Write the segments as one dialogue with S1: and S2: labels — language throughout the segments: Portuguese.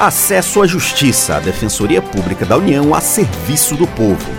S1: Acesso à Justiça, a Defensoria Pública da União a serviço do povo.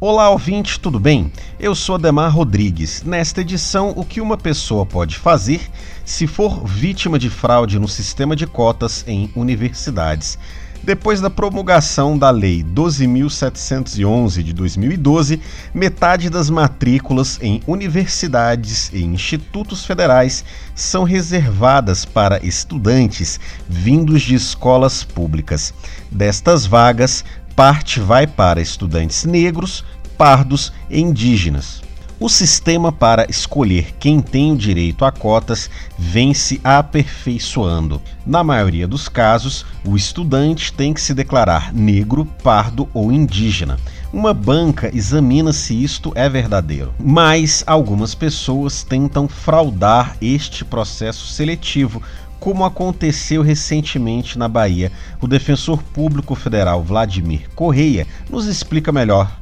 S2: Olá, ouvinte, tudo bem? Eu sou Ademar Rodrigues. Nesta edição, o que uma pessoa pode fazer se for vítima de fraude no sistema de cotas em universidades. Depois da promulgação da Lei 12.711 de 2012, metade das matrículas em universidades e institutos federais são reservadas para estudantes vindos de escolas públicas. Destas vagas, parte vai para estudantes negros, pardos e indígenas. O sistema para escolher quem tem o direito a cotas vem se aperfeiçoando. Na maioria dos casos, o estudante tem que se declarar negro, pardo ou indígena. Uma banca examina se isto é verdadeiro, mas algumas pessoas tentam fraudar este processo seletivo, como aconteceu recentemente na Bahia. O defensor público federal Vladimir Correia nos explica melhor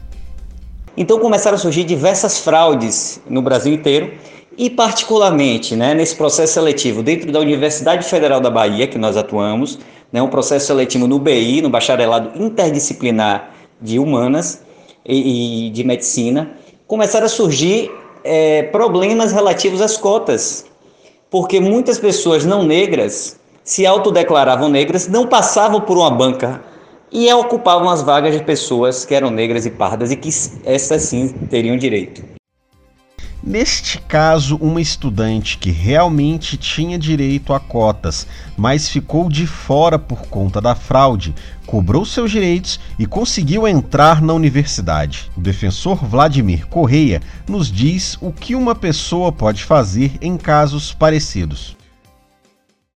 S3: então começaram a surgir diversas fraudes no Brasil inteiro e particularmente né, nesse processo seletivo dentro da Universidade Federal da Bahia, que nós atuamos, né, um processo seletivo no BI, no Bacharelado Interdisciplinar de Humanas e, e de Medicina, começaram a surgir é, problemas relativos às cotas, porque muitas pessoas não negras se autodeclaravam negras, não passavam por uma banca e ocupavam as vagas de pessoas que eram negras e pardas e que essas sim teriam direito.
S2: Neste caso, uma estudante que realmente tinha direito a cotas, mas ficou de fora por conta da fraude, cobrou seus direitos e conseguiu entrar na universidade. O defensor Vladimir Correia nos diz o que uma pessoa pode fazer em casos parecidos.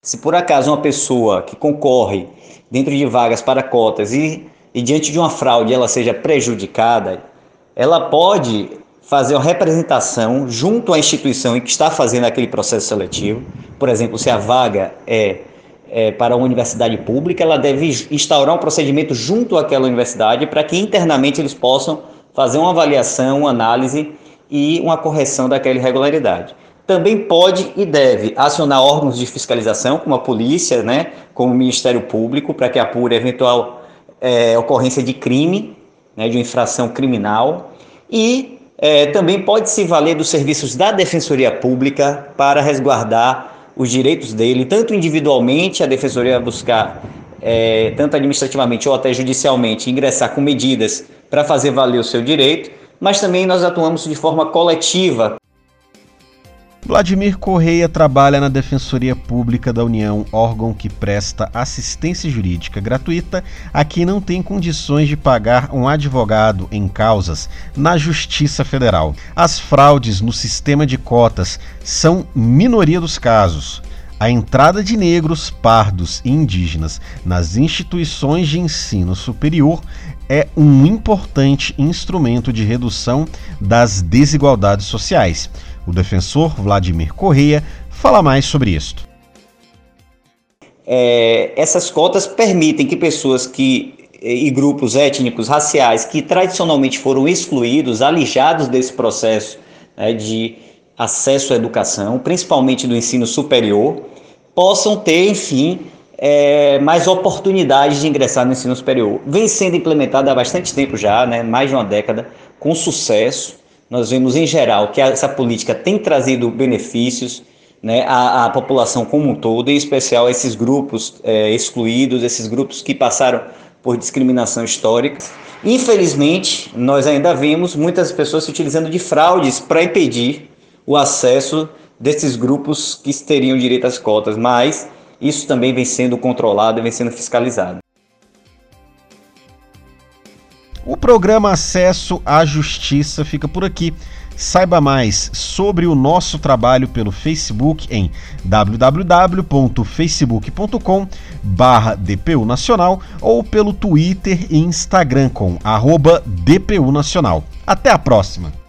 S3: Se por acaso uma pessoa que concorre dentro de vagas para cotas e, e diante de uma fraude ela seja prejudicada, ela pode fazer uma representação junto à instituição em que está fazendo aquele processo seletivo. Por exemplo, se a vaga é, é para uma universidade pública, ela deve instaurar um procedimento junto àquela universidade para que internamente eles possam fazer uma avaliação, uma análise e uma correção daquela irregularidade também pode e deve acionar órgãos de fiscalização, como a polícia, né, como o Ministério Público, para que apure eventual é, ocorrência de crime, né, de infração criminal, e é, também pode se valer dos serviços da Defensoria Pública para resguardar os direitos dele, tanto individualmente, a Defensoria buscar, é, tanto administrativamente ou até judicialmente, ingressar com medidas para fazer valer o seu direito, mas também nós atuamos de forma coletiva
S2: Vladimir Correia trabalha na Defensoria Pública da União, órgão que presta assistência jurídica gratuita a quem não tem condições de pagar um advogado em causas na Justiça Federal. As fraudes no sistema de cotas são minoria dos casos. A entrada de negros, pardos e indígenas nas instituições de ensino superior é um importante instrumento de redução das desigualdades sociais. O defensor Vladimir Correia fala mais sobre isto.
S3: É, essas cotas permitem que pessoas que e grupos étnicos, raciais, que tradicionalmente foram excluídos, alijados desse processo né, de acesso à educação, principalmente do ensino superior, possam ter, enfim, é, mais oportunidades de ingressar no ensino superior. Vem sendo implementada há bastante tempo já, né, mais de uma década, com sucesso nós vemos em geral que essa política tem trazido benefícios né, à, à população como um todo, em especial a esses grupos é, excluídos, esses grupos que passaram por discriminação histórica. Infelizmente, nós ainda vemos muitas pessoas se utilizando de fraudes para impedir o acesso desses grupos que teriam direito às cotas, mas isso também vem sendo controlado e vem sendo fiscalizado.
S2: O programa Acesso à Justiça fica por aqui. Saiba mais sobre o nosso trabalho pelo Facebook em www.facebook.com DPU Nacional ou pelo Twitter e Instagram com arroba DPU Nacional. Até a próxima!